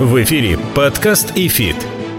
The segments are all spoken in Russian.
В эфире подкаст «Эфит».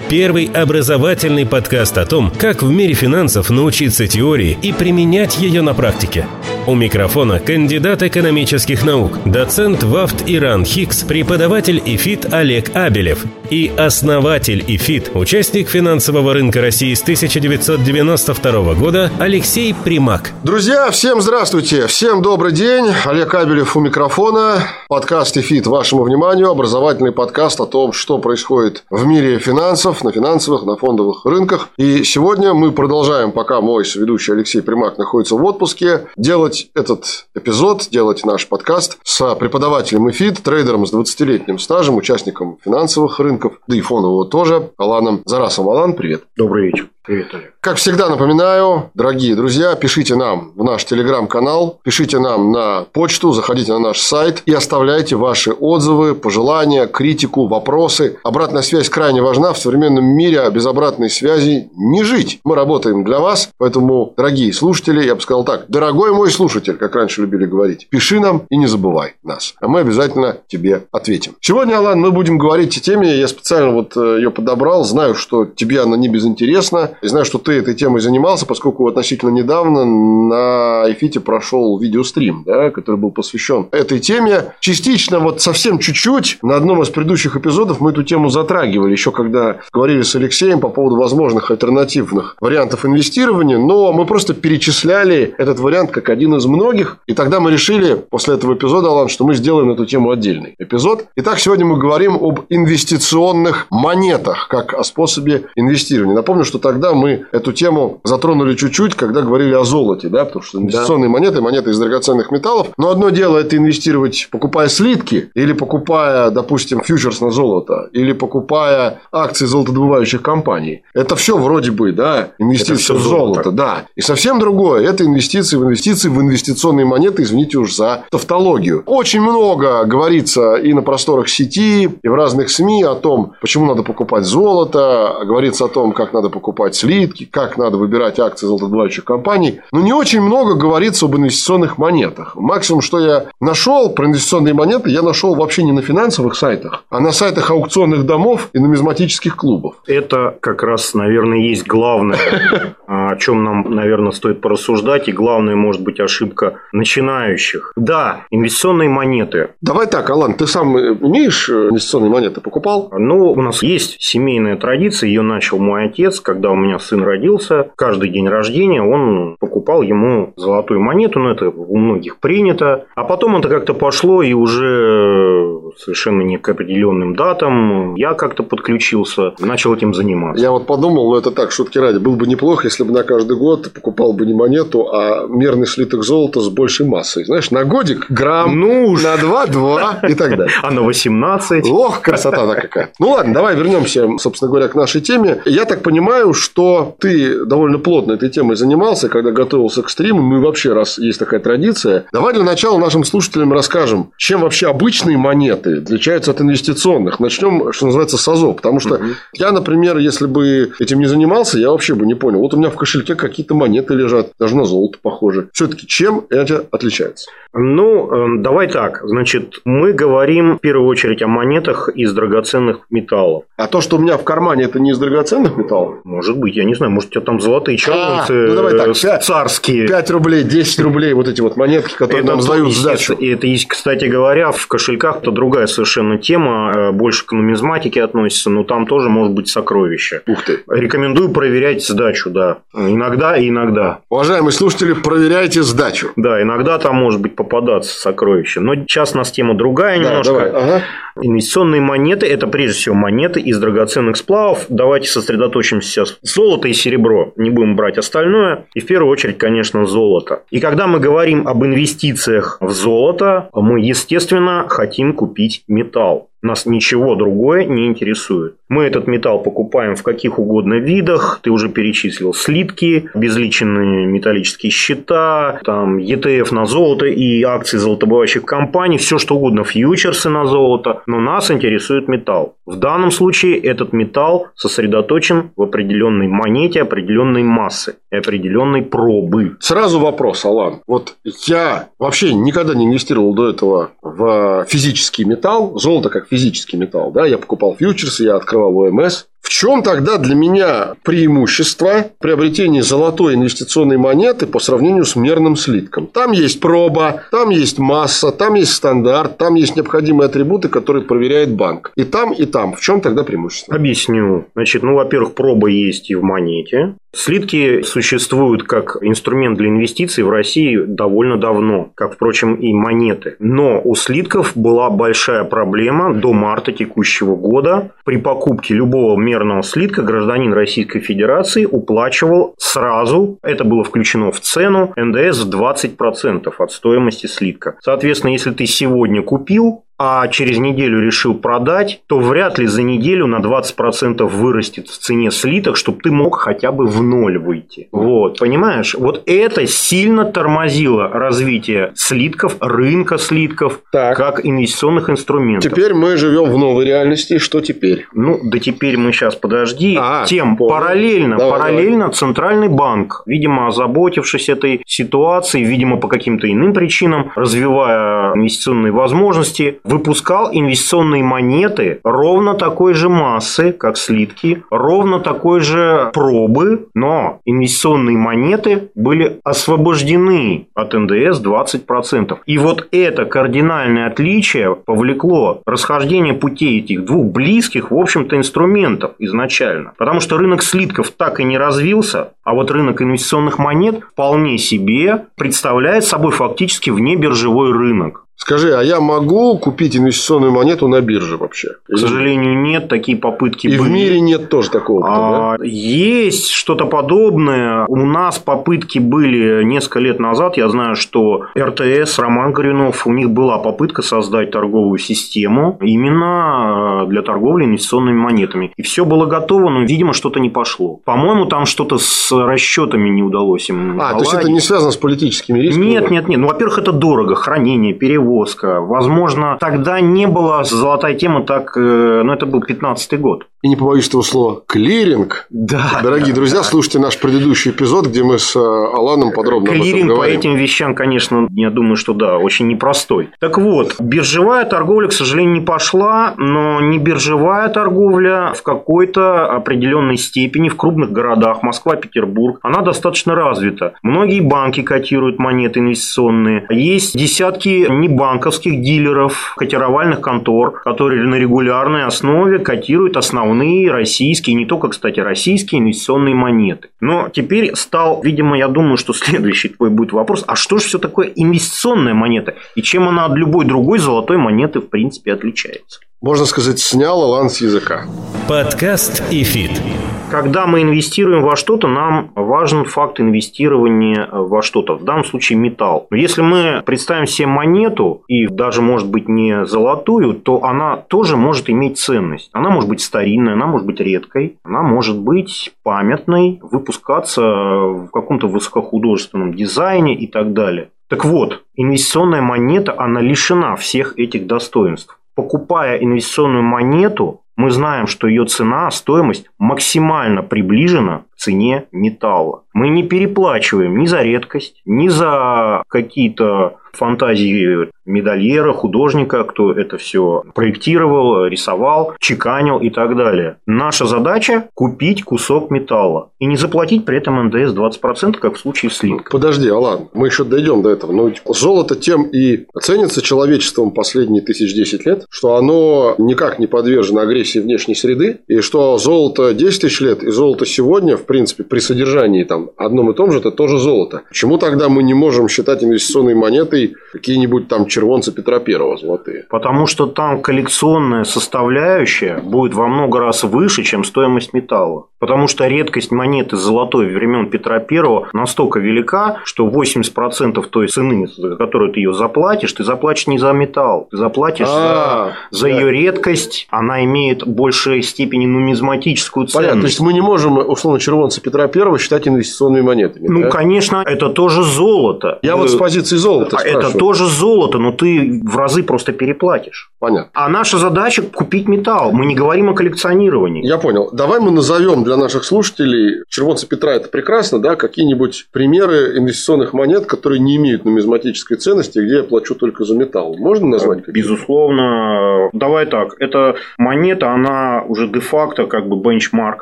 Первый образовательный подкаст о том, как в мире финансов научиться теории и применять ее на практике – у микрофона кандидат экономических наук, доцент ВАФТ Иран Хикс, преподаватель ИФИТ Олег Абелев и основатель ИФИТ, участник финансового рынка России с 1992 года Алексей Примак. Друзья, всем здравствуйте, всем добрый день. Олег Абелев у микрофона. Подкаст ИФИТ вашему вниманию. Образовательный подкаст о том, что происходит в мире финансов, на финансовых, на фондовых рынках. И сегодня мы продолжаем, пока мой ведущий Алексей Примак находится в отпуске, делать делать этот эпизод, делать наш подкаст с преподавателем ИФИД, трейдером с 20-летним стажем, участником финансовых рынков, да и фондового тоже, Аланом Зарасом. Алан, привет. Добрый вечер. Привет, Олег. Как всегда напоминаю, дорогие друзья, пишите нам в наш телеграм-канал, пишите нам на почту, заходите на наш сайт и оставляйте ваши отзывы, пожелания, критику, вопросы. Обратная связь крайне важна. В современном мире без обратной связи не жить. Мы работаем для вас, поэтому, дорогие слушатели, я бы сказал так, дорогой мой слушатель, как раньше любили говорить, пиши нам и не забывай нас, а мы обязательно тебе ответим. Сегодня, Алан, мы будем говорить о теме, я специально вот э, ее подобрал, знаю, что тебе она не безинтересна, и знаю, что ты этой темой занимался, поскольку относительно недавно на Эфите прошел видеострим, да, который был посвящен этой теме. Частично, вот совсем чуть-чуть, на одном из предыдущих эпизодов мы эту тему затрагивали, еще когда говорили с Алексеем по поводу возможных альтернативных вариантов инвестирования, но мы просто перечисляли этот вариант как один из многих, и тогда мы решили после этого эпизода, Алан, что мы сделаем эту тему отдельный эпизод. Итак, сегодня мы говорим об инвестиционных монетах, как о способе инвестирования. Напомню, что тогда тогда мы эту тему затронули чуть-чуть, когда говорили о золоте, да, потому что инвестиционные да. монеты, монеты из драгоценных металлов. Но одно дело это инвестировать, покупая слитки, или покупая, допустим, фьючерс на золото, или покупая акции золотодобывающих компаний. Это все вроде бы, да, инвестиции в золото, золото, да. И совсем другое, это инвестиции в инвестиции в инвестиционные монеты, извините уж за тавтологию. Очень много говорится и на просторах сети, и в разных СМИ о том, почему надо покупать золото, говорится о том, как надо покупать слитки, как надо выбирать акции золотодобывающих компаний. Но не очень много говорится об инвестиционных монетах. Максимум, что я нашел про инвестиционные монеты, я нашел вообще не на финансовых сайтах, а на сайтах аукционных домов и нумизматических клубов. Это как раз, наверное, есть главное, о чем нам, наверное, стоит порассуждать. И главное, может быть, ошибка начинающих. Да, инвестиционные монеты. Давай так, Алан, ты сам умеешь э, инвестиционные монеты покупал? Ну, у нас есть семейная традиция, ее начал мой отец, когда меня меня сын родился, каждый день рождения он покупал ему золотую монету, но это у многих принято. А потом это как-то пошло, и уже совершенно не к определенным датам я как-то подключился, начал этим заниматься. Я вот подумал, ну это так, шутки ради, было бы неплохо, если бы на каждый год покупал бы не монету, а мерный слиток золота с большей массой. Знаешь, на годик грамм, ну на два два и так далее. А на 18? Ох, красота какая. Ну ладно, давай вернемся, собственно говоря, к нашей теме. Я так понимаю, что что ты довольно плотно этой темой занимался, когда готовился к стриму. Ну и вообще, раз есть такая традиция, давай для начала нашим слушателям расскажем, чем вообще обычные монеты отличаются от инвестиционных. Начнем, что называется, с АЗО. Потому что угу. я, например, если бы этим не занимался, я вообще бы не понял. Вот у меня в кошельке какие-то монеты лежат, даже на золото похожи. Все-таки чем это отличается? Ну, эм, давай так. Значит, мы говорим в первую очередь о монетах из драгоценных металлов. А то, что у меня в кармане, это не из драгоценных металлов? Может быть, я не знаю, может, у тебя там золотые червонцы а, ну, давай так, 5, царские. 5 рублей, 10 рублей, вот эти вот монетки, которые это нам сдают сдачу. И это есть, кстати говоря, в кошельках это другая совершенно тема, э, больше к нумизматике относится, но там тоже может быть сокровище. Ух ты. Рекомендую проверять сдачу, да. Иногда и иногда. Уважаемые слушатели, проверяйте сдачу. Да, иногда там может быть попадаться сокровище. Но сейчас у нас тема другая да, немножко. Давай. Ага. Инвестиционные монеты – это прежде всего монеты из драгоценных сплавов. Давайте сосредоточимся сейчас. Золото и серебро. Не будем брать остальное. И в первую очередь, конечно, золото. И когда мы говорим об инвестициях в золото, мы, естественно, хотим купить металл. Нас ничего другое не интересует. Мы этот металл покупаем в каких угодно видах. Ты уже перечислил слитки, безличенные металлические счета, там ETF на золото и акции золотобывающих компаний, все что угодно, фьючерсы на золото. Но нас интересует металл. В данном случае этот металл сосредоточен в определенной монете определенной массы и определенной пробы. Сразу вопрос, Алан. Вот я вообще никогда не инвестировал до этого в физический металл, золото как физический металл. Да? Я покупал фьючерсы, я открывал ОМС. В чем тогда для меня преимущество приобретения золотой инвестиционной монеты по сравнению с мерным слитком? Там есть проба, там есть масса, там есть стандарт, там есть необходимые атрибуты, которые проверяет банк. И там, и там. В чем тогда преимущество? Объясню. Значит, ну, во-первых, проба есть и в монете. Слитки существуют как инструмент для инвестиций в России довольно давно, как, впрочем, и монеты. Но у слитков была большая проблема до марта текущего года. При покупке любого мерного слитка гражданин Российской Федерации уплачивал сразу, это было включено в цену, НДС в 20% от стоимости слитка. Соответственно, если ты сегодня купил, а через неделю решил продать, то вряд ли за неделю на 20% вырастет в цене слиток, чтобы ты мог хотя бы в ноль выйти. Вот, понимаешь? Вот это сильно тормозило развитие слитков, рынка слитков, так. как инвестиционных инструментов. Теперь мы живем в новой реальности. Что теперь? Ну, да теперь мы сейчас подожди. А, Тем понял. параллельно, давай, параллельно давай. Центральный банк, видимо, озаботившись этой ситуацией, видимо, по каким-то иным причинам, развивая инвестиционные возможности, выпускал инвестиционные монеты ровно такой же массы, как слитки, ровно такой же пробы, но инвестиционные монеты были освобождены от НДС 20%. И вот это кардинальное отличие повлекло расхождение путей этих двух близких, в общем-то, инструментов изначально. Потому что рынок слитков так и не развился, а вот рынок инвестиционных монет вполне себе представляет собой фактически внебиржевой рынок. Скажи, а я могу купить инвестиционную монету на бирже вообще? К сожалению, нет. Такие попытки И были. в мире нет тоже такого. А, да? Есть что-то подобное. У нас попытки были несколько лет назад. Я знаю, что РТС, Роман Горюнов, у них была попытка создать торговую систему именно для торговли инвестиционными монетами. И все было готово, но, видимо, что-то не пошло. По-моему, там что-то с расчетами не удалось им. А, наладить. то есть это не связано с политическими рисками? Нет, нет, нет. Ну, во-первых, это дорого. Хранение, перевод перевозка. Возможно, тогда не было золотая тема так, э, ну это был 15 год. И не побоюсь этого слова, клиринг. Да. Дорогие да, друзья, да. слушайте наш предыдущий эпизод, где мы с э, Аланом подробно Клиринг об этом по этим вещам, конечно, я думаю, что да, очень непростой. Так вот, биржевая торговля, к сожалению, не пошла, но не биржевая торговля в какой-то определенной степени в крупных городах, Москва, Петербург, она достаточно развита. Многие банки котируют монеты инвестиционные. Есть десятки не банковских дилеров, котировальных контор, которые на регулярной основе котируют основные российские, не только, кстати, российские инвестиционные монеты. Но теперь стал, видимо, я думаю, что следующий твой будет вопрос, а что же все такое инвестиционная монета и чем она от любой другой золотой монеты, в принципе, отличается? Можно сказать, снял Алан с языка. Подкаст и фит. Когда мы инвестируем во что-то, нам важен факт инвестирования во что-то. В данном случае металл. Но если мы представим себе монету, и даже может быть не золотую, то она тоже может иметь ценность. Она может быть старинной, она может быть редкой, она может быть памятной, выпускаться в каком-то высокохудожественном дизайне и так далее. Так вот, инвестиционная монета, она лишена всех этих достоинств покупая инвестиционную монету, мы знаем, что ее цена, стоимость максимально приближена цене металла. Мы не переплачиваем ни за редкость, ни за какие-то фантазии медальера, художника, кто это все проектировал, рисовал, чеканил и так далее. Наша задача – купить кусок металла и не заплатить при этом НДС 20%, как в случае слитка. Подожди, Алан, мы еще дойдем до этого. Но золото тем и ценится человечеством последние тысяч десять лет, что оно никак не подвержено агрессии внешней среды, и что золото 10 тысяч лет и золото сегодня, в принципе, при содержании там одном и том же, это тоже золото. Почему тогда мы не можем считать инвестиционной монетой какие-нибудь там червонцы Петра Первого золотые. Потому что там коллекционная составляющая будет во много раз выше, чем стоимость металла. Потому что редкость монеты золотой времен Петра Первого настолько велика, что 80% той цены, за которую ты ее заплатишь, ты заплатишь не за металл, ты заплатишь за, за ее редкость. Она имеет большей степени нумизматическую ценность. Понятно. То есть мы не можем, условно, червонца Петра Первого считать инвестиционными монетами. Ну, да? конечно, это тоже золото. Я вот с позиции золота Это спрашиваю. тоже золото, но ты в разы просто переплатишь. Понятно. А наша задача купить металл. Мы не говорим о коллекционировании. Я понял. Давай мы назовем для наших слушателей. Червонца Петра – это прекрасно, да? Какие-нибудь примеры инвестиционных монет, которые не имеют нумизматической ценности, где я плачу только за металл. Можно назвать? Безусловно. Давай так. Эта монета, она уже де-факто как бы бенчмарк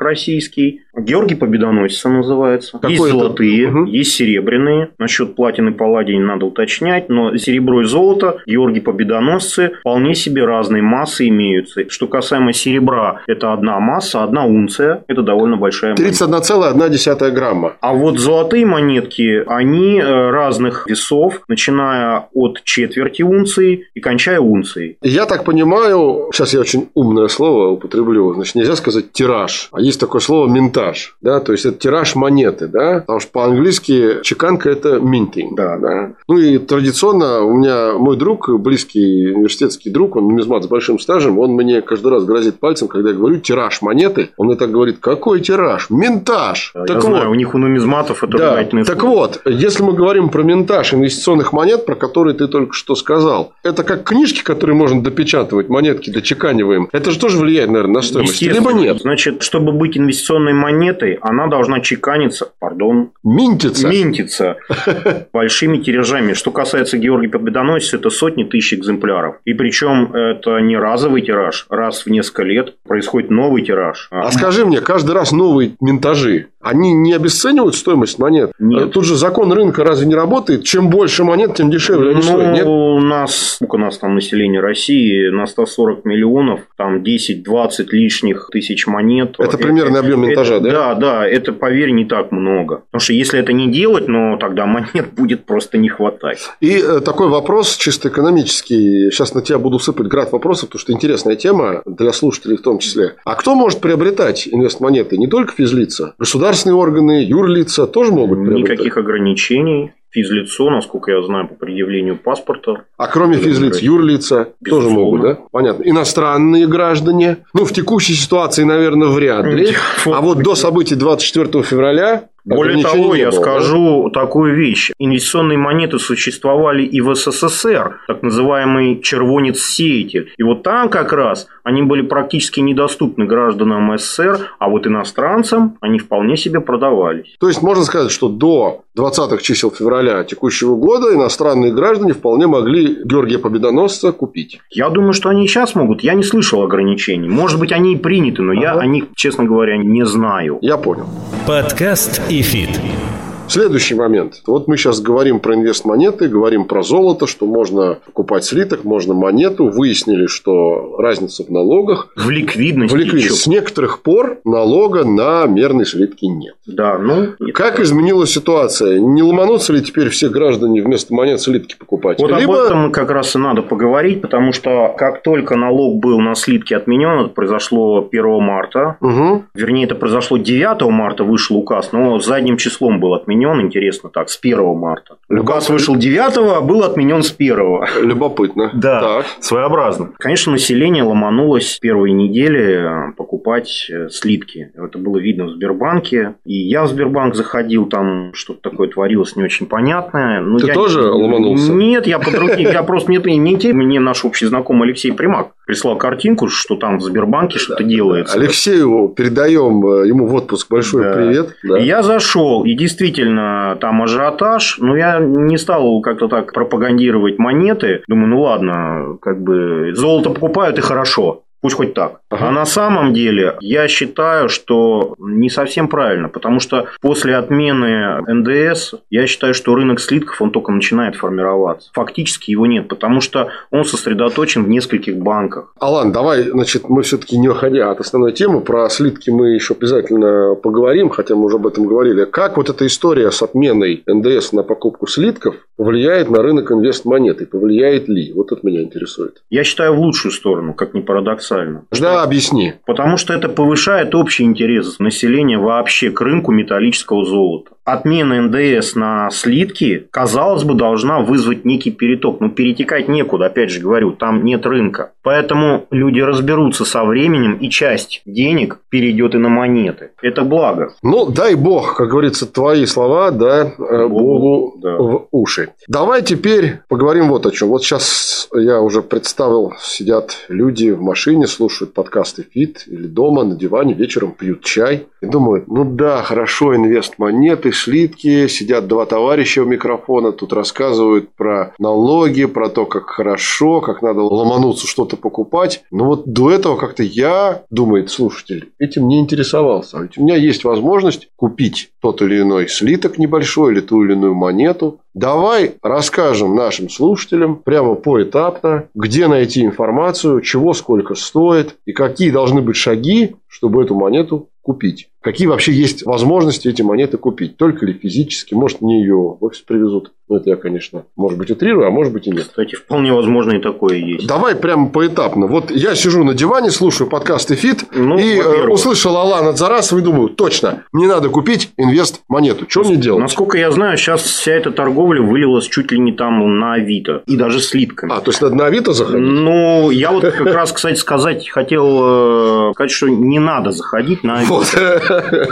российский. Георгий Победоносец называется. Какой есть это? золотые, угу. есть серебряные. Насчет платины палладий не надо уточнять, но серебро и золото, Георгий Победоносцы вполне себе разные массы имеются. Что касаемо серебра, это одна масса, одна унция. Это довольно большая 31,1 грамма. А вот золотые монетки, они э, разных весов, начиная от четверти унции и кончая унцией. Я так понимаю, сейчас я очень умное слово употреблю, значит, нельзя сказать тираж, а есть такое слово ментаж, да, то есть это тираж монеты, да, потому что по-английски чеканка это minting, да, да. Ну и традиционно у меня мой друг, близкий университетский друг, он нумизмат с большим стажем, он мне каждый раз грозит пальцем, когда я говорю тираж монеты, он мне так говорит, какой тираж? Ментаж! Я так знаю, вот, у них у нумизматов это да, Так вот, если мы говорим про ментаж инвестиционных монет, про которые ты только что сказал, это как книжки, которые можно допечатывать, монетки дочеканиваем. Это же тоже влияет, наверное, на стоимость. Либо нет. Значит, чтобы быть инвестиционной монетой, она должна чеканиться, пардон, минтиться, минтиться большими тиражами. Что касается Георгия Победоносца, это сотни тысяч экземпляров. И причем это не разовый тираж. Раз в несколько лет происходит новый тираж. А скажи мне, каждый раз новые минтажи, они не обесценивают стоимость монет? Нет. Тут же закон рынка разве не работает? Чем больше монет, тем дешевле они ну, стоят, нет? у нас, сколько у нас там население России, на 140 миллионов, там 10-20 лишних тысяч монет. Это, примерный объем минтажа, это, да? Да, да, это, поверь, не так много. Потому что если это не делать, но тогда монет будет просто не хватать. И э, такой вопрос чисто экономический. Сейчас на тебя буду сыпать град вопросов, потому что интересная тема для слушателей в том числе. А кто может приобретать инвестмонеты? Не только физлица. Государственные органы, юрлица тоже могут приобретать? Никаких ограничений физлицо, насколько я знаю, по предъявлению паспорта. А кроме физлиц, юрлица Безусловно. тоже могут, да? Понятно. Иностранные граждане. Ну, в текущей ситуации, наверное, вряд ли. А вот до событий 24 февраля более того, я было, скажу да? такую вещь. Инвестиционные монеты существовали и в СССР, так называемый червонец-сеятель. И вот там как раз они были практически недоступны гражданам СССР, а вот иностранцам они вполне себе продавались. То есть, можно сказать, что до 20-х чисел февраля текущего года иностранные граждане вполне могли Георгия Победоносца купить. Я думаю, что они и сейчас могут. Я не слышал ограничений. Может быть, они и приняты, но ага. я о них, честно говоря, не знаю. Я понял. Подкаст и фит. Следующий момент. Вот мы сейчас говорим про инвестмонеты, говорим про золото, что можно покупать слиток, можно монету. Выяснили, что разница в налогах. В ликвидности. В ликвидности. С некоторых пор налога на мерные слитки нет. Да, ну... Как изменилась ситуация? Не ломанутся ли теперь все граждане вместо монет слитки покупать? Вот Либо... об этом как раз и надо поговорить, потому что как только налог был на слитки отменен, это произошло 1 марта, угу. вернее, это произошло 9 марта, вышел указ, но задним числом был отменен отменен, интересно так, с 1 марта. Указ вышел 9, а был отменен с 1. Любопытно. Да, так. своеобразно. Конечно, население ломанулось первые недели э, покупать э, слитки. Это было видно в Сбербанке. И я в Сбербанк заходил, там что-то такое творилось не очень понятное. Но Ты я... тоже ломанулся? Нет, я по другим, я просто мне не те. Мне наш общий знакомый Алексей Примак прислал картинку, что там в Сбербанке что-то делается. Алексею передаем э, ему в отпуск большой привет. Я зашел, и действительно там ажиотаж, но я не стал как-то так пропагандировать монеты. Думаю, ну ладно, как бы золото покупают и хорошо. Пусть хоть так. Ага. А на самом деле я считаю, что не совсем правильно, потому что после отмены НДС я считаю, что рынок слитков он только начинает формироваться. Фактически его нет, потому что он сосредоточен в нескольких банках. Алан, давай, значит, мы все-таки не уходя от основной темы, про слитки мы еще обязательно поговорим, хотя мы уже об этом говорили. Как вот эта история с отменой НДС на покупку слитков повлияет на рынок инвестмонет и повлияет ли? Вот это меня интересует. Я считаю в лучшую сторону, как ни парадокс парадоксально. Да, объясни. Потому что это повышает общий интерес населения вообще к рынку металлического золота. отмена НДС на слитки, казалось бы, должна вызвать некий переток. Но перетекать некуда, опять же говорю, там нет рынка. Поэтому люди разберутся со временем, и часть денег перейдет и на монеты. Это благо. Ну, дай бог, как говорится, твои слова, да, э, Богу, Богу да. в уши. Давай теперь поговорим вот о чем. Вот сейчас я уже представил, сидят люди в машине, слушают подкасты «Фит» или дома на диване, вечером пьют чай и думают, ну да, хорошо, инвест монеты, слитки, сидят два товарища у микрофона, тут рассказывают про налоги, про то, как хорошо, как надо ломануться что-то покупать. Но вот до этого как-то я, думает слушатель, этим не интересовался. Ведь у меня есть возможность купить тот или иной слиток небольшой или ту или иную монету. Давай расскажем нашим слушателям прямо поэтапно, где найти информацию, чего сколько стоит и какие должны быть шаги, чтобы эту монету купить. Какие вообще есть возможности эти монеты купить? Только ли физически? Может, мне ее в офис привезут? Ну, это я, конечно, может быть, утрирую, а может быть и нет. Кстати, вполне возможно и такое есть. Давай прямо поэтапно. Вот я сижу на диване, слушаю подкасты «Фит» ну, и э, услышал Алан Адзарасов и думаю, точно, мне надо купить инвест монету. Что мне делать? Насколько я знаю, сейчас вся эта торговля вылилась чуть ли не там на Авито. И даже слитками. А, то есть, надо на Авито заходить? Ну, я вот как раз, кстати, сказать хотел, э, сказать, что не надо заходить на Авито.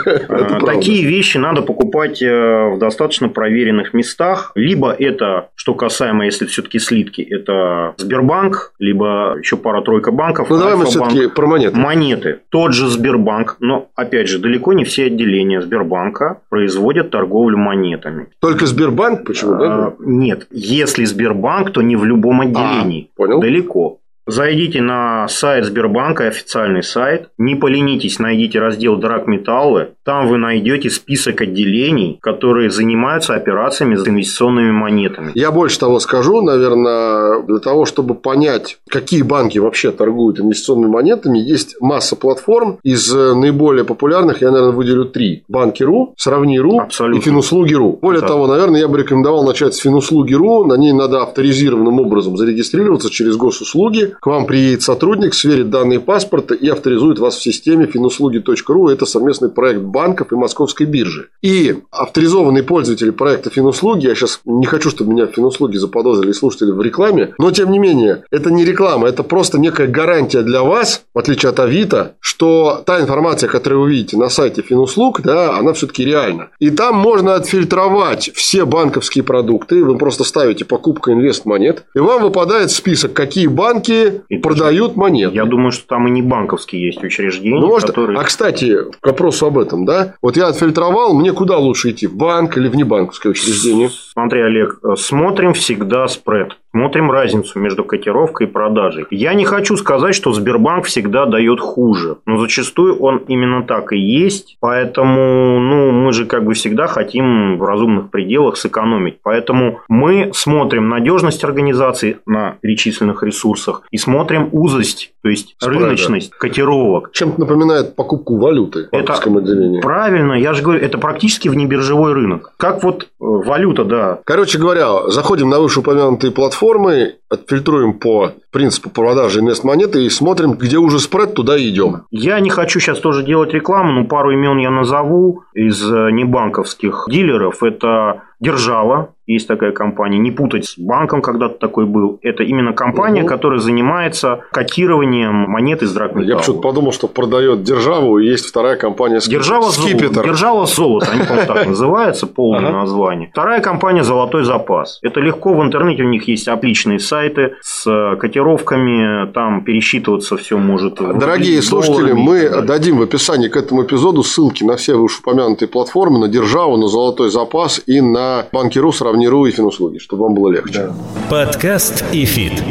Э, такие вещи надо покупать в достаточно проверенных местах, либо это, что касаемо, если все-таки слитки, это Сбербанк, либо еще пара-тройка банков. Ну, давай мы все-таки про монеты. Монеты. Тот же Сбербанк, но, опять же, далеко не все отделения Сбербанка производят торговлю монетами. Только Сбербанк? Почему? А, нет. Если Сбербанк, то не в любом отделении. А, понял. Далеко. Зайдите на сайт Сбербанка, официальный сайт. Не поленитесь, найдите раздел «Драгметаллы». Там вы найдете список отделений, которые занимаются операциями с инвестиционными монетами. Я больше того скажу, наверное, для того, чтобы понять, какие банки вообще торгуют инвестиционными монетами, есть масса платформ. Из наиболее популярных я, наверное, выделю три. Банки.ру, Сравни.ру и Финуслуги.ру. Более да. того, наверное, я бы рекомендовал начать с Финуслуги.ру. На ней надо авторизированным образом зарегистрироваться через госуслуги к вам приедет сотрудник, сверит данные паспорта и авторизует вас в системе finuslуги.ру. Это совместный проект банков и московской биржи. И авторизованные пользователи проекта Финуслуги, я сейчас не хочу, чтобы меня Финуслуги заподозрили слушатели в рекламе, но тем не менее, это не реклама, это просто некая гарантия для вас, в отличие от Авито, что та информация, которую вы видите на сайте Финуслуг, да, она все-таки реальна. И там можно отфильтровать все банковские продукты. Вы просто ставите покупка инвест монет, и вам выпадает список, какие банки и продают монеты. Я думаю, что там и не банковские есть учреждения. Ну, может... которые... А, кстати, к вопросу об этом, да? Вот я отфильтровал, мне куда лучше идти? В банк или в небанковское учреждение? Смотри, Олег, смотрим всегда спред. Смотрим разницу между котировкой и продажей. Я не хочу сказать, что Сбербанк всегда дает хуже, но зачастую он именно так и есть. Поэтому, ну, мы же как бы всегда хотим в разумных пределах сэкономить. Поэтому мы смотрим надежность организации на перечисленных ресурсах и смотрим узость, то есть Спреда. рыночность котировок. Чем-то напоминает покупку валюты в это отделении. Правильно, я же говорю, это практически внебиржевой рынок. Как вот э, валюта, да. Короче говоря, заходим на вышеупомянутые платформы, отфильтруем по принципу продажи инвестмонеты и смотрим, где уже спред, туда и идем. Я не хочу сейчас тоже делать рекламу, но пару имен я назову из э, небанковских дилеров. Это Держава, есть такая компания, не путать с банком, когда-то такой был. Это именно компания, угу. которая занимается котированием монет из драгметалла. Я почему-то подумал, что продает державу, и есть вторая компания Держава Скипетр. Держава золото, они, по-моему, так называются, полное название. Вторая компания Золотой запас. Это легко в интернете, у них есть отличные сайты с котировками, там пересчитываться все может. Дорогие слушатели, мы дадим в описании к этому эпизоду ссылки на все вышеупомянутые платформы, на державу, на Золотой запас и на на Банки.ру, Сравни.ру и Финуслуги, чтобы вам было легче. Да. Подкаст и фит.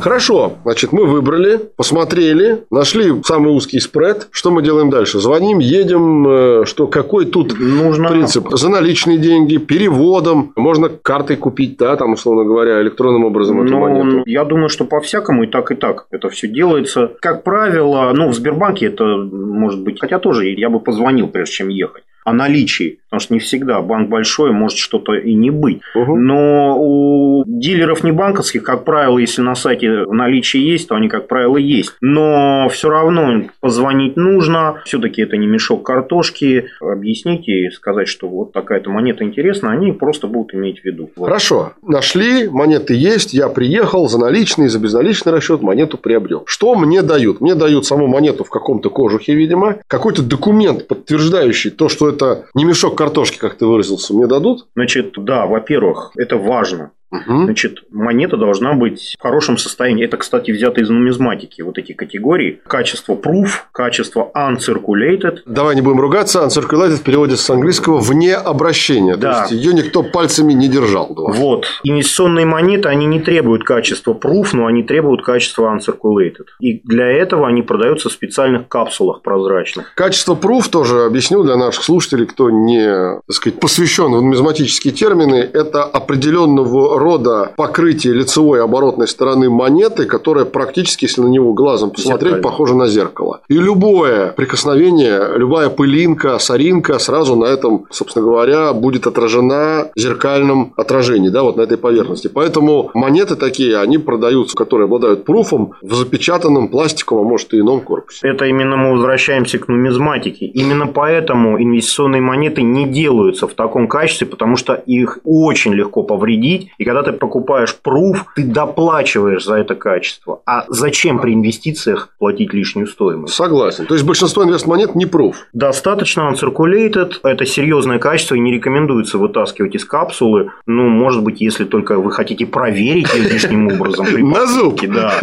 Хорошо, значит, мы выбрали, посмотрели, нашли самый узкий спред. Что мы делаем дальше? Звоним, едем, э, что какой тут нужно принцип? За наличные деньги, переводом, можно картой купить, да, там, условно говоря, электронным образом эту ну, монету. Я думаю, что по-всякому и так, и так это все делается. Как правило, ну, в Сбербанке это может быть, хотя тоже я бы позвонил, прежде чем ехать. О наличии. Потому что не всегда банк большой, может что-то и не быть. Угу. Но у дилеров не банковских, как правило, если на сайте в наличии есть, то они, как правило, есть. Но все равно позвонить нужно. Все-таки это не мешок картошки. Объяснить и сказать, что вот такая-то монета интересна, они просто будут иметь в виду. Вот. Хорошо. Нашли, монеты есть, я приехал за наличный, за безналичный расчет монету приобрел. Что мне дают? Мне дают саму монету в каком-то кожухе, видимо, какой-то документ, подтверждающий то, что это не мешок картошки, как ты выразился, мне дадут? Значит, да, во-первых, это важно. Угу. Значит, монета должна быть в хорошем состоянии. Это, кстати, взято из нумизматики. Вот эти категории. Качество proof, качество uncirculated. Давай не будем ругаться. Uncirculated в переводе с английского вне обращения. Да. То есть, ее никто пальцами не держал. Давай. Вот. Инвестиционные монеты, они не требуют качества proof, но они требуют качества uncirculated. И для этого они продаются в специальных капсулах прозрачных. Качество proof тоже объясню для наших слушателей, кто не так сказать, посвящен в нумизматические термины. Это определенного рода покрытие лицевой оборотной стороны монеты, которая практически, если на него глазом посмотреть, похожа на зеркало. И любое прикосновение, любая пылинка, соринка сразу на этом, собственно говоря, будет отражена в зеркальном отражении, да, вот на этой поверхности. Поэтому монеты такие, они продаются, которые обладают пруфом в запечатанном пластиковом, а может и ином корпусе. Это именно мы возвращаемся к нумизматике. Именно поэтому инвестиционные монеты не делаются в таком качестве, потому что их очень легко повредить. И когда ты покупаешь пруф, ты доплачиваешь за это качество. А зачем при инвестициях платить лишнюю стоимость? Согласен. То есть большинство инвестмонет не пруф. Достаточно uncirculated. Это серьезное качество и не рекомендуется вытаскивать из капсулы. Ну, может быть, если только вы хотите проверить ее лишним образом. На зуб. Да.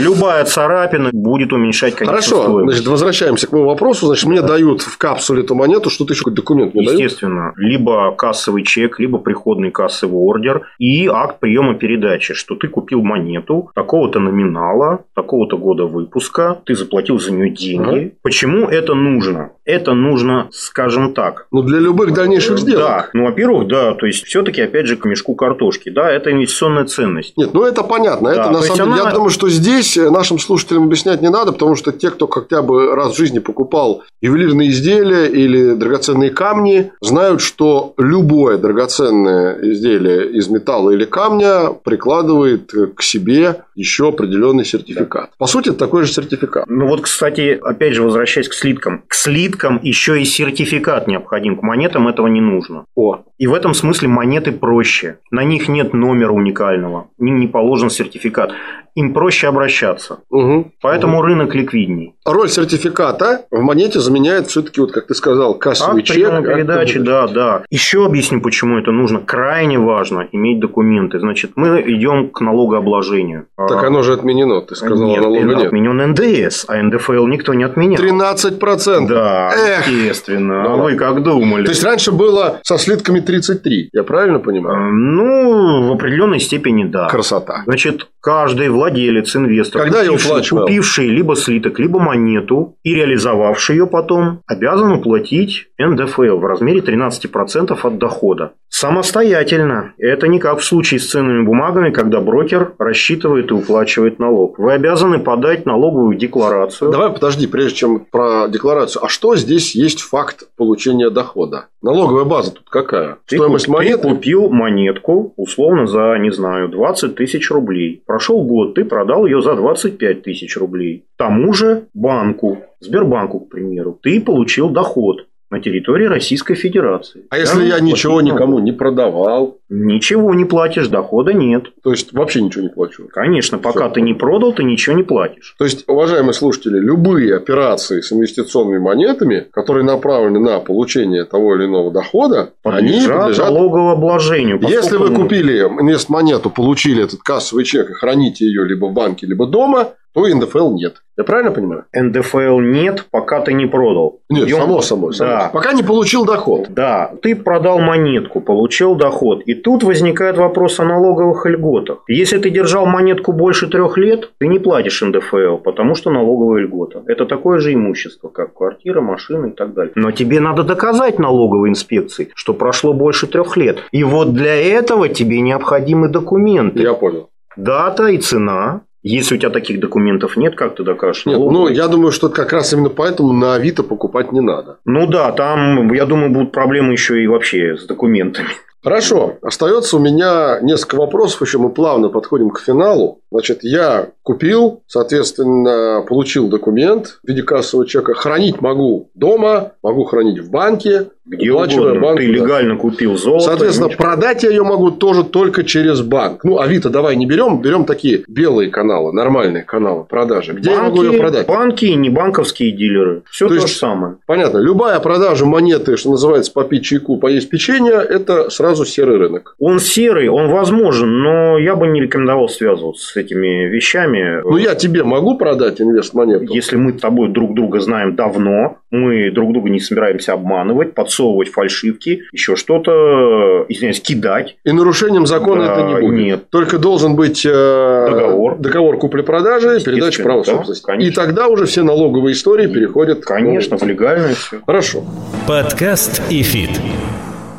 Любая царапина будет уменьшать, конечно, Хорошо. Стоимость. Значит, возвращаемся к моему вопросу. Значит, мне дают в капсуле эту монету, что-то еще какой документ мне Естественно. Дают? Либо кассовый чек, либо приходный кассовый ордер и акт приема передачи, что ты купил монету такого-то номинала, такого-то года выпуска, ты заплатил за нее деньги. Ага. Почему это нужно? Это нужно, скажем так. Ну, для любых дальнейших сделок. Да. Ну, во-первых, да, то есть, все-таки, опять же, к мешку картошки. Да, это инвестиционная ценность. Нет, ну, это понятно. Да, это, на самом деле, она... я думаю, что здесь нашим слушателям объяснять не надо, потому что те, кто хотя бы раз в жизни покупал ювелирные изделия или драгоценные камни, знают, что любое драгоценное изделие из металла или камня прикладывает к себе еще определенный сертификат. По сути, это такой же сертификат. Ну вот, кстати, опять же, возвращаясь к слиткам. К слиткам еще и сертификат необходим. К монетам этого не нужно. О. И в этом смысле монеты проще. На них нет номера уникального. Им не положен сертификат им проще обращаться. Угу. Поэтому угу. рынок ликвидней. Роль сертификата в монете заменяет все-таки, вот как ты сказал, кассовый акт чек. передачи, да, да. Еще объясню, почему это нужно. Крайне важно иметь документы. Значит, мы идем к налогообложению. Так оно же отменено, ты сказал, нет, налога нет. отменен НДС, а НДФЛ никто не отменял. 13%. Да, Эх. естественно. А вы как думали? То есть, раньше было со слитками 33, я правильно понимаю? Ну, в определенной степени да. Красота. Значит, каждый владелец, инвестор, Когда купивший, купивший либо слиток, либо монету и реализовавший ее потом, обязан уплатить НДФЛ в размере 13% от дохода. Самостоятельно. Это не как в случае с ценными бумагами, когда брокер рассчитывает и уплачивает налог. Вы обязаны подать налоговую декларацию. Давай подожди, прежде чем про декларацию. А что здесь есть факт получения дохода? Налоговая база тут какая? Ты Стоимость куп, монеты? Ты купил монетку, условно, за, не знаю, 20 тысяч рублей. Прошел год, ты продал ее за 25 тысяч рублей. Тому же банку, Сбербанку, к примеру, ты получил доход на территории Российской Федерации. А если я ничего никому не продавал? Ничего не платишь, дохода нет. То есть вообще ничего не плачу? Конечно, пока Все. ты не продал, ты ничего не платишь. То есть, уважаемые слушатели, любые операции с инвестиционными монетами, которые направлены на получение того или иного дохода, подлежат они подлежат налогообложению. Если вы купили инвестмонету, получили этот кассовый чек и храните ее либо в банке, либо дома, то НДФЛ нет. Я правильно понимаю? НДФЛ нет, пока ты не продал. Нет, Идем... само собой. Само да. Пока не получил доход. Да, ты продал монетку, получил доход. И тут возникает вопрос о налоговых льготах. Если ты держал монетку больше трех лет, ты не платишь НДФЛ, потому что налоговая льгота. Это такое же имущество, как квартира, машина и так далее. Но тебе надо доказать налоговой инспекции, что прошло больше трех лет. И вот для этого тебе необходимы документы. Я понял. Дата и цена Если у тебя таких документов нет, как ты докажешь? Нет, ну, я думаю, что как раз именно поэтому на Авито покупать не надо. Ну да, там, я думаю, будут проблемы еще и вообще с документами. Хорошо. Остается у меня несколько вопросов, еще мы плавно подходим к финалу. Значит, я купил, соответственно, получил документ в виде кассового чека. Хранить могу дома, могу хранить в банке. Где угодно. Банку, Ты легально да. купил золото. Соответственно, ничего. продать я ее могу тоже только через банк. Ну, Авито давай не берем, берем такие белые каналы, нормальные каналы продажи. Где банки, я могу ее продать? Банки и не банковские дилеры. Все то, то есть, же самое. Понятно. Любая продажа монеты, что называется, попить чайку, поесть печенье, это сразу серый рынок. Он серый, он возможен, но я бы не рекомендовал связываться с этими вещами. Ну, я тебе могу продать инвест-монету? Если мы с тобой друг друга знаем давно, мы друг друга не собираемся обманывать, подсовывать фальшивки, еще что-то, извиняюсь, кидать. И нарушением закона да, это не будет? Нет. Только должен быть э, договор, договор купли-продажи, передача права да, собственности. Конечно. И тогда уже все налоговые истории переходят... Конечно, в легальное все. Хорошо. Подкаст «Эфит».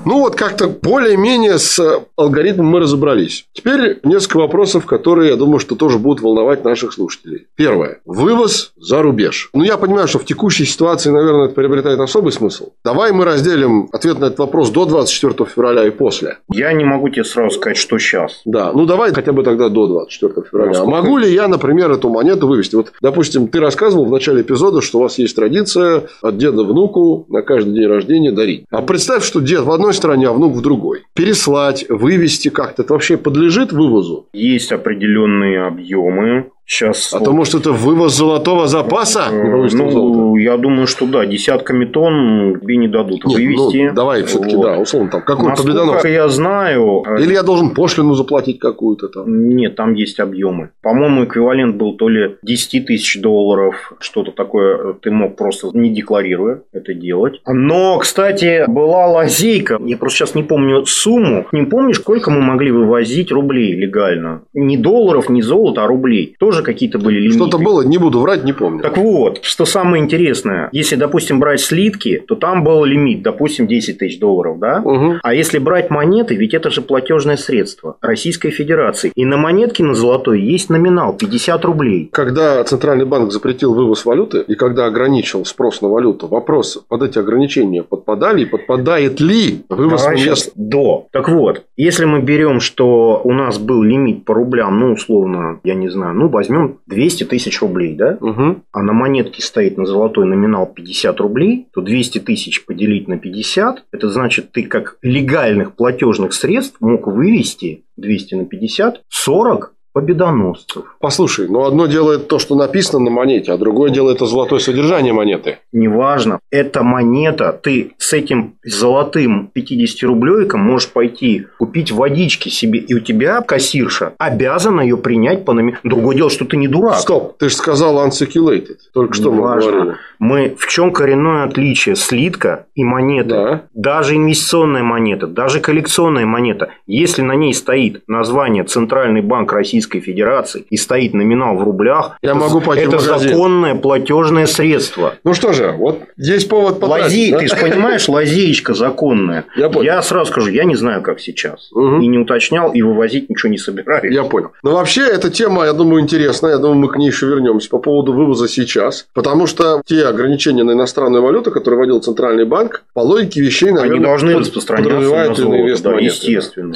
Ну вот как-то более-менее с алгоритмом мы разобрались. Теперь несколько вопросов, которые, я думаю, что тоже будут волновать наших слушателей. Первое. Вывоз за рубеж. Ну, я понимаю, что в текущей ситуации, наверное, это приобретает особый смысл. Давай мы разделим ответ на этот вопрос до 24 февраля и после. Я не могу тебе сразу сказать, что сейчас. Да, ну давай хотя бы тогда до 24 февраля. А могу ли я, например, эту монету вывести? Вот, допустим, ты рассказывал в начале эпизода, что у вас есть традиция от деда внуку на каждый день рождения дарить. А представь, что дед в одной стороне, а внук в другой. Переслать, вывести как-то, это вообще подлежит вывозу? Есть определенные объемы, Сейчас. А вот. то, может, это вывоз золотого запаса? Э, ну, я думаю, что да, десятками тонн тебе не дадут Нет, вывести. Ну, давай все-таки, вот. да, условно, там какой Насколько я знаю. Э, Или я должен пошлину заплатить какую-то там? Нет, там есть объемы. По-моему, эквивалент был то ли 10 тысяч долларов, что-то такое ты мог просто не декларируя это делать. Но, кстати, была лазейка. Я просто сейчас не помню сумму. Не помнишь, сколько мы могли вывозить рублей легально? Не долларов, не золота, а рублей. Тоже тоже какие-то были лимиты. Что-то было, не буду врать, не помню. Так вот, что самое интересное, если, допустим, брать слитки, то там был лимит, допустим, 10 тысяч долларов, да? Угу. А если брать монеты, ведь это же платежное средство Российской Федерации. И на монетке на золотой есть номинал 50 рублей. Когда Центральный банк запретил вывоз валюты и когда ограничил спрос на валюту, вопрос, под эти ограничения подпадали и подпадает ли вывоз Давай мест? До. Так вот, если мы берем, что у нас был лимит по рублям, ну, условно, я не знаю, ну, возьмем 200 тысяч рублей, да, угу. а на монетке стоит на золотой номинал 50 рублей, то 200 тысяч поделить на 50, это значит, ты как легальных платежных средств мог вывести 200 на 50, 40 победоносцев. Послушай, ну одно делает то, что написано на монете, а другое делает это золотое содержание монеты. Неважно. Это монета. Ты с этим золотым 50-рублевиком можешь пойти купить водички себе, и у тебя кассирша обязана ее принять по номер. Другое дело, что ты не дурак. Стоп, ты же сказал unseculated. Только что Неважно. мы говорили. Мы в чем коренное отличие слитка и монеты? Да. Даже инвестиционная монета, даже коллекционная монета, если на ней стоит название Центральный банк Российской Федерации и стоит номинал в рублях, я это, могу это законное платежное средство. Ну что же, вот есть повод потратить. Лази... Да? Ты же понимаешь, лазеечка законная. Я, понял. я сразу скажу, я не знаю, как сейчас. Угу. И не уточнял, и вывозить ничего не собираюсь. Я понял. Но вообще эта тема, я думаю, интересная. Я думаю, мы к ней еще вернемся по поводу вывоза сейчас. Потому что те ограничения на иностранную валюту, которые вводил Центральный банк, по логике вещей, наверное, Они должны распространяться на золото, да, естественно.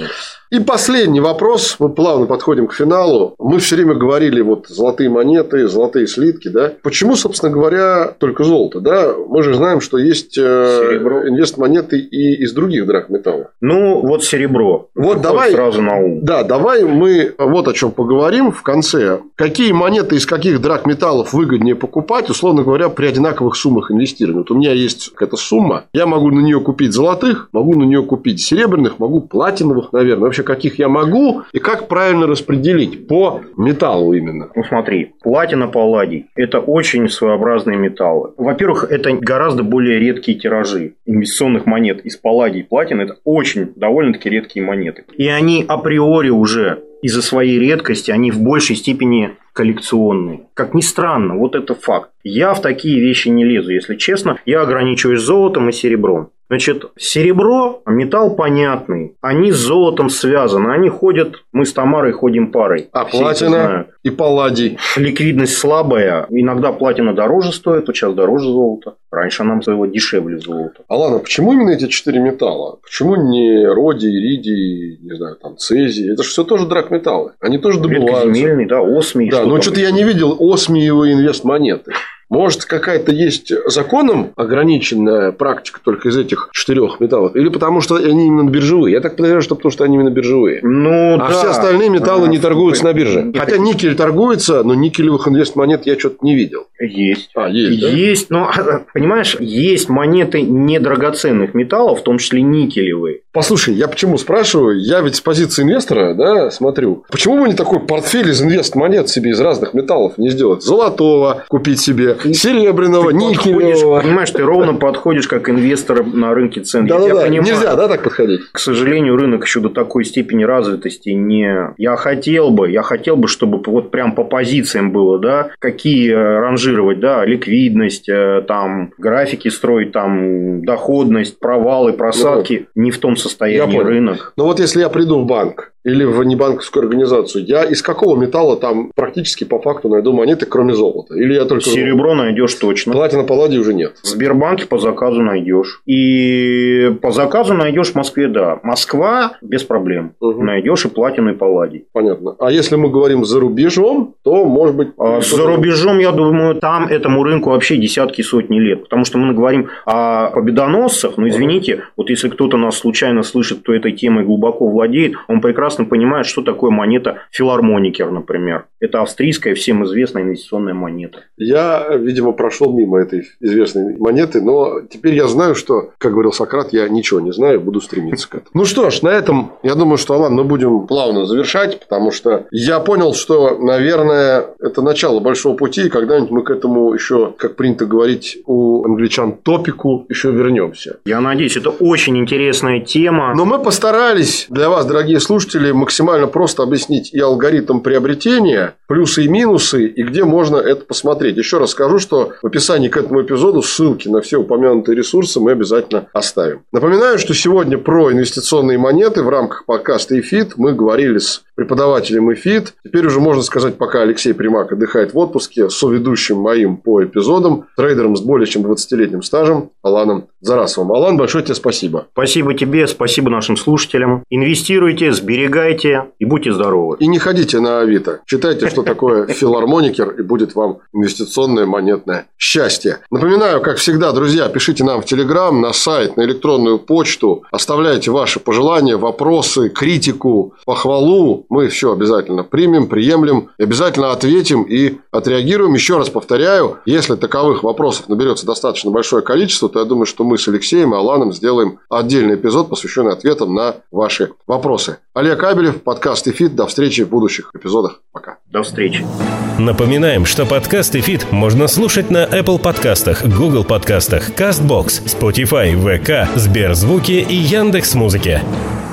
И последний вопрос. Мы плавно подходим к финалу. Мы все время говорили вот золотые монеты, золотые слитки, да. Почему, собственно говоря, только золото, да? Мы же знаем, что есть э, инвест-монеты и из других драгметаллов. Ну, вот серебро. Вот давай сразу на ум. Да, давай мы вот о чем поговорим в конце. Какие монеты из каких драгметаллов выгоднее покупать, условно говоря, при одинаковых суммах инвестирования. Вот у меня есть какая-то сумма, я могу на нее купить золотых, могу на нее купить серебряных, могу платиновых, наверное. Вообще каких я могу и как правильно распределить по металлу именно? Ну смотри, платина, палладий – это очень своеобразные металлы. Во-первых, это гораздо более редкие тиражи инвестиционных монет из палладий и платин. Это очень довольно-таки редкие монеты. И они априори уже из-за своей редкости они в большей степени коллекционные. Как ни странно, вот это факт. Я в такие вещи не лезу, если честно. Я ограничиваюсь золотом и серебром. Значит, серебро – металл понятный. Они с золотом связаны. Они ходят, мы с Тамарой ходим парой. А платина? И палладий. Ликвидность слабая. Иногда платина дороже стоит, то сейчас дороже золота. Раньше нам стоило дешевле золота. Алана, почему именно эти четыре металла? Почему не родий, иридий, не знаю, там, цезий? Это же все тоже драгметаллы. Они тоже добываются. Редкоземельный, да, осмий. Да, но что-то я не видел осмиевые инвестмонеты. Может, какая-то есть законом ограниченная практика только из этих четырех металлов? Или потому что они именно биржевые? Я так подозреваю, что потому что они именно биржевые. Ну, а да. все остальные металлы не торгуются на бирже. Хотя никель торгуется, но никелевых инвестмонет я что-то не видел. Есть. А, есть, да? Есть, но, понимаешь, есть монеты недрагоценных металлов, в том числе никелевые. Послушай, я почему спрашиваю? Я ведь с позиции инвестора, да, смотрю. Почему бы не такой портфель из инвестмонет себе из разных металлов не сделать? Золотого купить себе, серебряного, ты никелевого. Понимаешь, ты ровно подходишь как инвестор на рынке цен. Да, да, да. Нельзя, да, так подходить? К сожалению, рынок еще до такой степени развитости не... Я хотел бы, я хотел бы, чтобы вот прям по позициям было, да, какие ранжировать, да, ликвидность, э, там, графики строить, там, доходность, провалы, просадки. Ну, не в том состоянии рынок. Но вот если я приду в банк, или в небанковскую организацию, я из какого металла там практически по факту найду монеты, кроме золота? Или я только... Серебро найдешь точно. Платина палладий уже нет. В Сбербанке по заказу найдешь. И по заказу найдешь в Москве, да. Москва без проблем. Угу. Найдешь и платину, и палладий. Понятно. А если мы говорим за рубежом, то может быть... А за рубежом, я думаю, там этому рынку вообще десятки, сотни лет. Потому что мы говорим о победоносцах. Но извините, вот если кто-то нас случайно слышит, кто этой темой глубоко владеет, он прекрасно прекрасно понимают, что такое монета филармоникер, например. Это австрийская всем известная инвестиционная монета. Я, видимо, прошел мимо этой известной монеты, но теперь я знаю, что, как говорил Сократ, я ничего не знаю, буду стремиться к этому. Ну что ж, на этом, я думаю, что, Алан, мы будем плавно завершать, потому что я понял, что, наверное, это начало большого пути, и когда-нибудь мы к этому еще, как принято говорить у англичан, топику еще вернемся. Я надеюсь, это очень интересная тема. Но мы постарались для вас, дорогие слушатели, максимально просто объяснить и алгоритм приобретения, плюсы и минусы, и где можно это посмотреть. Еще раз скажу, что в описании к этому эпизоду ссылки на все упомянутые ресурсы мы обязательно оставим. Напоминаю, что сегодня про инвестиционные монеты в рамках подкаста «Эфит» мы говорили с преподавателем ЭФИТ. Теперь уже можно сказать, пока Алексей Примак отдыхает в отпуске, соведущим моим по эпизодам, трейдером с более чем 20-летним стажем Аланом Зарасовым. Алан, большое тебе спасибо. Спасибо тебе, спасибо нашим слушателям. Инвестируйте, сберегайте и будьте здоровы. И не ходите на Авито. Читайте, что такое филармоникер, и будет вам инвестиционное монетное счастье. Напоминаю, как всегда, друзья, пишите нам в Телеграм, на сайт, на электронную почту. Оставляйте ваши пожелания, вопросы, критику, похвалу мы все обязательно примем, приемлем, обязательно ответим и отреагируем. Еще раз повторяю, если таковых вопросов наберется достаточно большое количество, то я думаю, что мы с Алексеем и Аланом сделаем отдельный эпизод, посвященный ответам на ваши вопросы. Олег Абелев, подкаст «Эфит». До встречи в будущих эпизодах. Пока. До встречи. Напоминаем, что подкаст «Эфит» можно слушать на Apple подкастах, Google подкастах, CastBox, Spotify, VK, Сберзвуки и Яндекс.Музыке. Музыке.